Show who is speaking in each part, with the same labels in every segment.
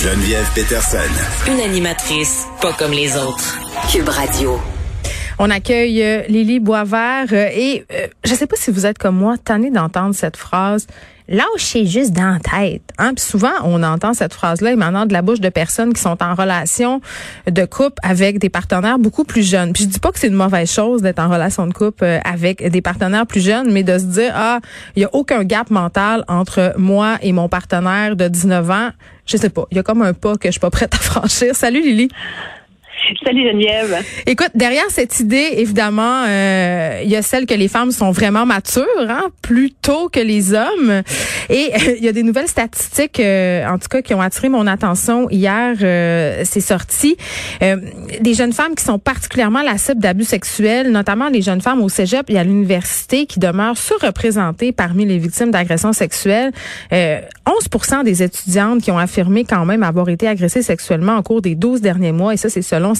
Speaker 1: Geneviève Peterson.
Speaker 2: Une animatrice pas comme les autres. Cube Radio.
Speaker 3: On accueille euh, Lily Boisvert euh, et euh, je sais pas si vous êtes comme moi, tanné d'entendre cette phrase. Lâchez juste dans la tête. Hein? Puis souvent, on entend cette phrase-là émanant de la bouche de personnes qui sont en relation de couple avec des partenaires beaucoup plus jeunes. Puis je dis pas que c'est une mauvaise chose d'être en relation de couple avec des partenaires plus jeunes, mais de se dire, ah, il y a aucun gap mental entre moi et mon partenaire de 19 ans. Je sais pas. Il y a comme un pas que je suis pas prête à franchir. Salut Lily.
Speaker 4: Salut Geneviève.
Speaker 3: Écoute, derrière cette idée, évidemment, euh, il y a celle que les femmes sont vraiment matures, hein, plus tôt que les hommes. Et euh, il y a des nouvelles statistiques, euh, en tout cas, qui ont attiré mon attention hier. C'est sorti. des jeunes femmes qui sont particulièrement la cible d'abus sexuels, notamment les jeunes femmes au cégep et à l'université qui demeurent surreprésentées parmi les victimes d'agressions sexuelles. 11% des étudiantes qui ont affirmé quand même avoir été agressées sexuellement au cours des 12 derniers mois, et ça, c'est selon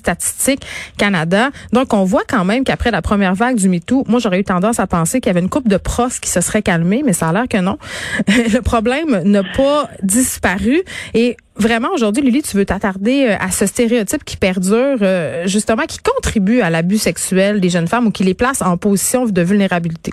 Speaker 3: Canada. Donc, on voit quand même qu'après la première vague du MeToo, moi, j'aurais eu tendance à penser qu'il y avait une coupe de profs qui se serait calmée, mais ça a l'air que non. le problème n'a pas disparu. Et vraiment, aujourd'hui, Lily, tu veux t'attarder euh, à ce stéréotype qui perdure, euh, justement, qui contribue à l'abus sexuel des jeunes femmes ou qui les place en position de vulnérabilité?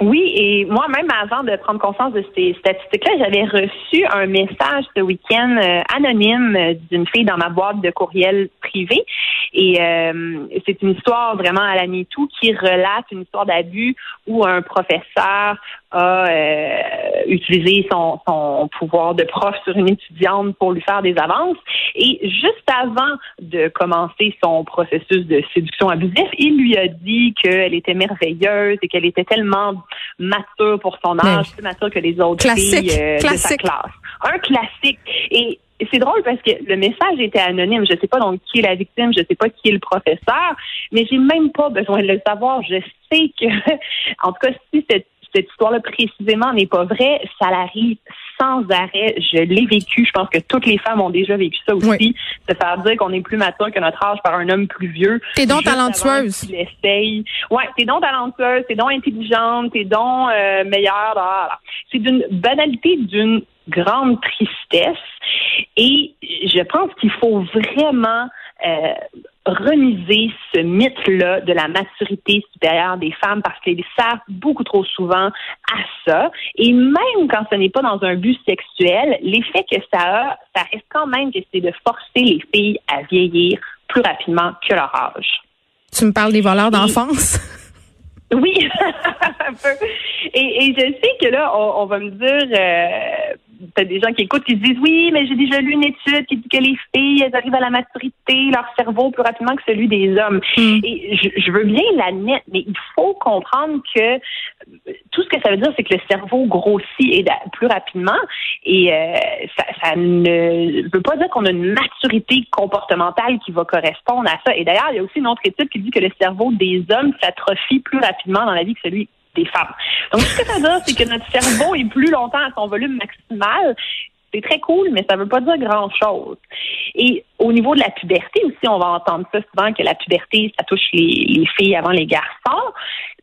Speaker 4: Oui, et moi-même, avant de prendre conscience de ces statistiques-là, j'avais reçu un message ce week-end euh, anonyme d'une fille dans ma boîte de courriel privé. Et euh, c'est une histoire vraiment à la MeToo qui relate une histoire d'abus où un professeur a euh, utilisé son, son pouvoir de prof sur une étudiante pour lui faire des avances. Et juste avant de commencer son processus de séduction abusif, il lui a dit qu'elle était merveilleuse et qu'elle était tellement mature pour son âge, plus mature que les autres filles euh, de sa classe. Un classique. Et c'est drôle parce que le message était anonyme. Je sais pas donc qui est la victime, je sais pas qui est le professeur, mais j'ai même pas besoin de le savoir. Je sais que, en tout cas, si cette, cette histoire-là précisément n'est pas vraie, ça l'arrive sans arrêt. Je l'ai vécu. Je pense que toutes les femmes ont déjà vécu ça aussi. Se faire dire qu'on est plus mature que notre âge par un homme plus vieux.
Speaker 3: T'es donc talentueuse.
Speaker 4: Essaye. Ouais, t'es donc talentueuse, t'es donc intelligente, t'es donc euh, meilleure. C'est d'une banalité, d'une grande tristesse. Et je pense qu'il faut vraiment euh, remiser ce mythe-là de la maturité supérieure des femmes parce qu'elles servent beaucoup trop souvent à ça. Et même quand ce n'est pas dans un but sexuel, l'effet que ça a, ça reste quand même que c'est de forcer les filles à vieillir plus rapidement que leur âge.
Speaker 3: Tu me parles des voleurs d'enfance?
Speaker 4: Oui, un peu. Et, je sais que là, on, va me dire, euh, t'as des gens qui écoutent qui disent oui, mais j'ai déjà lu une étude qui dit que les filles, elles arrivent à la maturité, leur cerveau plus rapidement que celui des hommes. Hmm. Et je, veux bien la mais il faut comprendre que tout ce que ça veut dire, c'est que le cerveau grossit et plus rapidement. Et euh, ça, ça, ne veut pas dire qu'on a une maturité comportementale qui va correspondre à ça. Et d'ailleurs, il y a aussi une autre étude qui dit que le cerveau des hommes s'atrophie plus rapidement dans la vie que celui des femmes. Donc, ce que ça veut dire, c'est que notre cerveau est plus longtemps à son volume maximal. C'est très cool, mais ça veut pas dire grand-chose. Et au niveau de la puberté aussi, on va entendre ça souvent que la puberté, ça touche les, filles avant les garçons.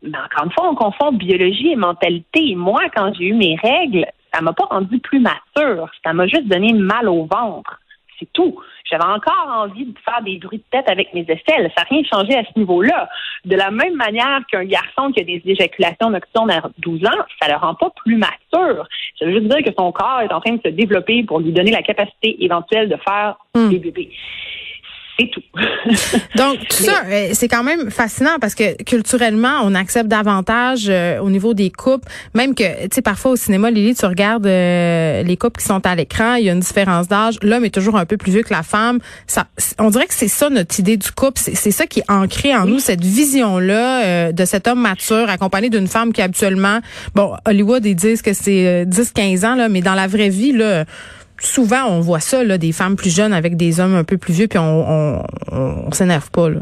Speaker 4: Mais encore une fois, on confond biologie et mentalité. Moi, quand j'ai eu mes règles, ça m'a pas rendu plus mature. Ça m'a juste donné mal au ventre. C'est tout. J'avais encore envie de faire des bruits de tête avec mes aisselles. Ça n'a rien changé à ce niveau-là. De la même manière qu'un garçon qui a des éjaculations nocturnes à 12 ans, ça ne le rend pas plus mature. Ça veut juste dire que son corps est en train de se développer pour lui donner la capacité éventuelle de faire hmm. des bébés c'est tout.
Speaker 3: Donc, tout ça, euh, c'est quand même fascinant parce que culturellement, on accepte davantage euh, au niveau des couples, même que, tu sais, parfois au cinéma, Lily, tu regardes euh, les couples qui sont à l'écran, il y a une différence d'âge. L'homme est toujours un peu plus vieux que la femme. Ça, on dirait que c'est ça notre idée du couple. C'est ça qui est ancré en nous, cette vision-là de cet homme mature accompagné d'une femme qui habituellement, bon, Hollywood, ils disent que c'est 10-15 ans, là, mais dans la vraie vie, là, souvent, on voit ça, là, des femmes plus jeunes avec des hommes un peu plus vieux, puis on, on, on s'énerve pas. Là.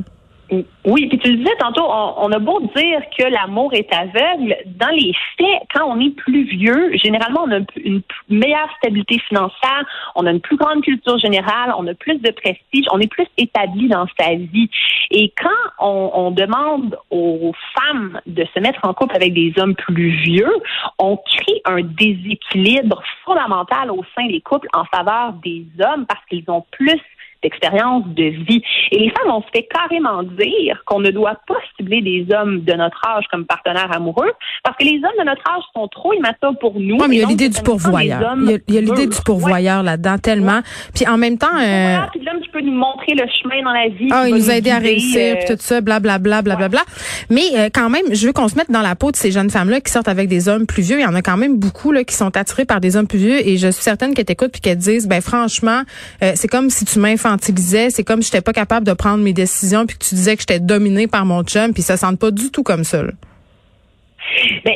Speaker 4: Oui, puis tu le disais tantôt, on, a beau dire que l'amour est aveugle, dans les faits, quand on est plus vieux, généralement on a une meilleure stabilité financière, on a une plus grande culture générale, on a plus de prestige, on est plus établi dans sa vie. Et quand on, on demande aux femmes de se mettre en couple avec des hommes plus vieux, on crée un déséquilibre fondamental au sein des couples en faveur des hommes parce qu'ils ont plus d'expérience de vie. Et les femmes, on se fait carrément dire qu'on ne doit pas cibler des hommes de notre âge comme partenaires amoureux parce que les hommes de notre âge sont trop immatures pour nous.
Speaker 3: Oui, mais il y a l'idée du pourvoyeur. Il y a, l'idée du pourvoyeur là-dedans tellement. Puis en même temps... Euh...
Speaker 4: Puis l'homme qui peut nous montrer le chemin dans la vie.
Speaker 3: Ah, il nous a aidé à réussir, puis tout ça, blablabla, blablabla. Bla, bla, bla. Mais euh, quand même, je veux qu'on se mette dans la peau de ces jeunes femmes-là qui sortent avec des hommes plus vieux. Il y en a quand même beaucoup là qui sont attirés par des hommes plus vieux et je suis certaine qu'elles t'écoutent puis qu'elles disent, ben franchement, euh, c'est comme si tu m'infantilisais, c'est comme si j'étais pas capable de prendre mes décisions puis que tu disais que j'étais dominée par mon chum puis ça sent pas du tout comme ça. Là.
Speaker 4: Ben,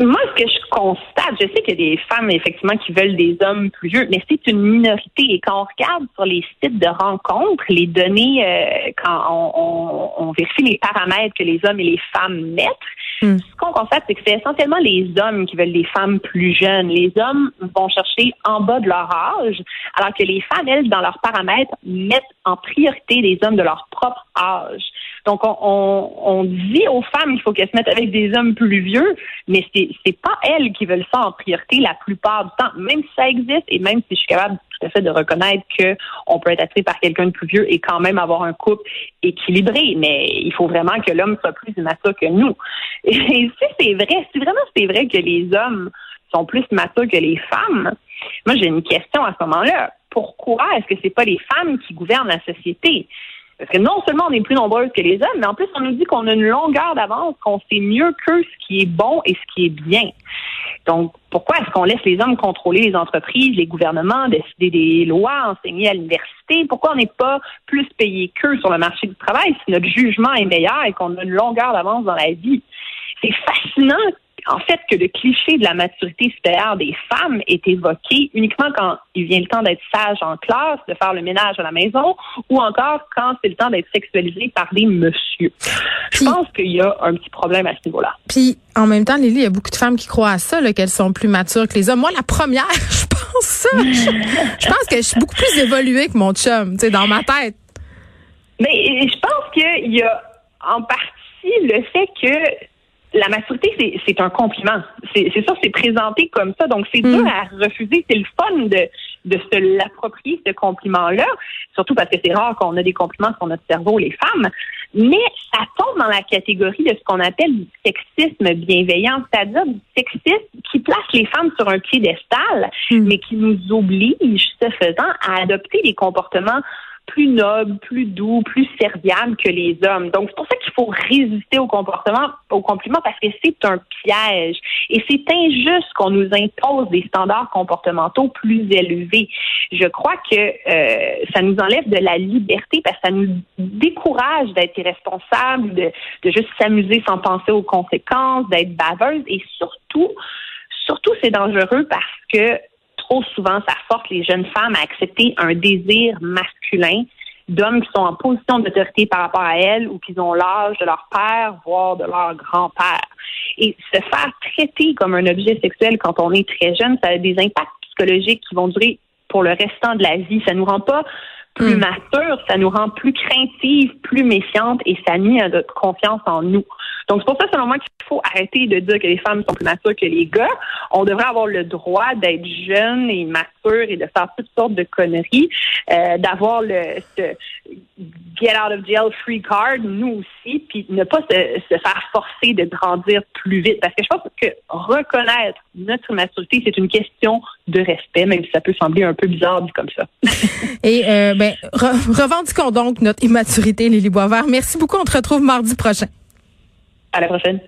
Speaker 4: moi, ce que je constate, je sais qu'il y a des femmes, effectivement, qui veulent des hommes plus vieux, mais c'est une minorité. Et quand on regarde sur les sites de rencontres, les données, euh, quand on, on, vérifie les paramètres que les hommes et les femmes mettent, hmm. ce qu'on constate, c'est que c'est essentiellement les hommes qui veulent des femmes plus jeunes. Les hommes vont chercher en bas de leur âge, alors que les femmes, elles, dans leurs paramètres, mettent en priorité les hommes de leur propre âge. Donc, on, dit aux femmes qu'il faut qu'elles se mettent avec des hommes plus vieux, mais c'est, c'est pas elles qui veulent ça en priorité la plupart du temps, même si ça existe et même si je suis capable tout à fait de reconnaître qu'on peut être attiré par quelqu'un de plus vieux et quand même avoir un couple équilibré, mais il faut vraiment que l'homme soit plus mature que nous. Et si c'est vrai, si vraiment c'est vrai que les hommes sont plus matures que les femmes, moi j'ai une question à ce moment-là. Pourquoi est-ce que c'est pas les femmes qui gouvernent la société? Parce que non seulement on est plus nombreuses que les hommes, mais en plus on nous dit qu'on a une longueur d'avance, qu'on sait mieux que ce qui est bon et ce qui est bien. Donc, pourquoi est-ce qu'on laisse les hommes contrôler les entreprises, les gouvernements, décider des lois, enseigner à l'université? Pourquoi on n'est pas plus payé qu'eux sur le marché du travail si notre jugement est meilleur et qu'on a une longueur d'avance dans la vie? C'est fascinant en fait, que le cliché de la maturité supérieure des femmes est évoqué uniquement quand il vient le temps d'être sage en classe, de faire le ménage à la maison, ou encore quand c'est le temps d'être sexualisé par des messieurs. Je pense qu'il y a un petit problème à ce niveau-là.
Speaker 3: Puis, en même temps, Lily, il y a beaucoup de femmes qui croient à ça, qu'elles sont plus matures que les hommes. Moi, la première, je pense ça. je, pense que je suis beaucoup plus évoluée que mon chum, tu sais, dans ma tête.
Speaker 4: Mais je pense qu'il y a en partie le fait que la maturité, c'est un compliment. C'est ça, c'est présenté comme ça. Donc, c'est dur mm. à refuser. C'est le fun de, de se l'approprier, ce compliment-là, surtout parce que c'est rare qu'on a des compliments sur notre cerveau, les femmes. Mais ça tombe dans la catégorie de ce qu'on appelle du sexisme bienveillant, c'est-à-dire du sexisme qui place les femmes sur un piédestal, mm. mais qui nous oblige, ce faisant, à adopter des comportements plus noble, plus doux, plus serviable que les hommes. Donc, c'est pour ça qu'il faut résister au comportement, au compliment, parce que c'est un piège. Et c'est injuste qu'on nous impose des standards comportementaux plus élevés. Je crois que euh, ça nous enlève de la liberté parce que ça nous décourage d'être irresponsable, de, juste s'amuser sans penser aux conséquences, d'être baveuse et surtout, surtout c'est dangereux parce que trop souvent, ça force les jeunes femmes à accepter un désir masculin d'hommes qui sont en position d'autorité par rapport à elles ou qui ont l'âge de leur père, voire de leur grand-père. Et se faire traiter comme un objet sexuel quand on est très jeune, ça a des impacts psychologiques qui vont durer pour le restant de la vie. Ça nous rend pas plus hmm. mature, ça nous rend plus craintives, plus méfiantes et ça nuit à notre confiance en nous. Donc, c'est pour ça, selon moi, qu'il faut arrêter de dire que les femmes sont plus matures que les gars. On devrait avoir le droit d'être jeune et mature et de faire toutes sortes de conneries, euh, d'avoir le ce get out of jail free card, nous aussi, puis ne pas se, se faire forcer de grandir plus vite. Parce que je pense que reconnaître notre maturité, c'est une question de respect, même si ça peut sembler un peu bizarre dit comme ça.
Speaker 3: et euh, ben, revendiquons donc notre immaturité, Lily Boisvert. Merci beaucoup. On te retrouve mardi prochain.
Speaker 4: À la prochaine.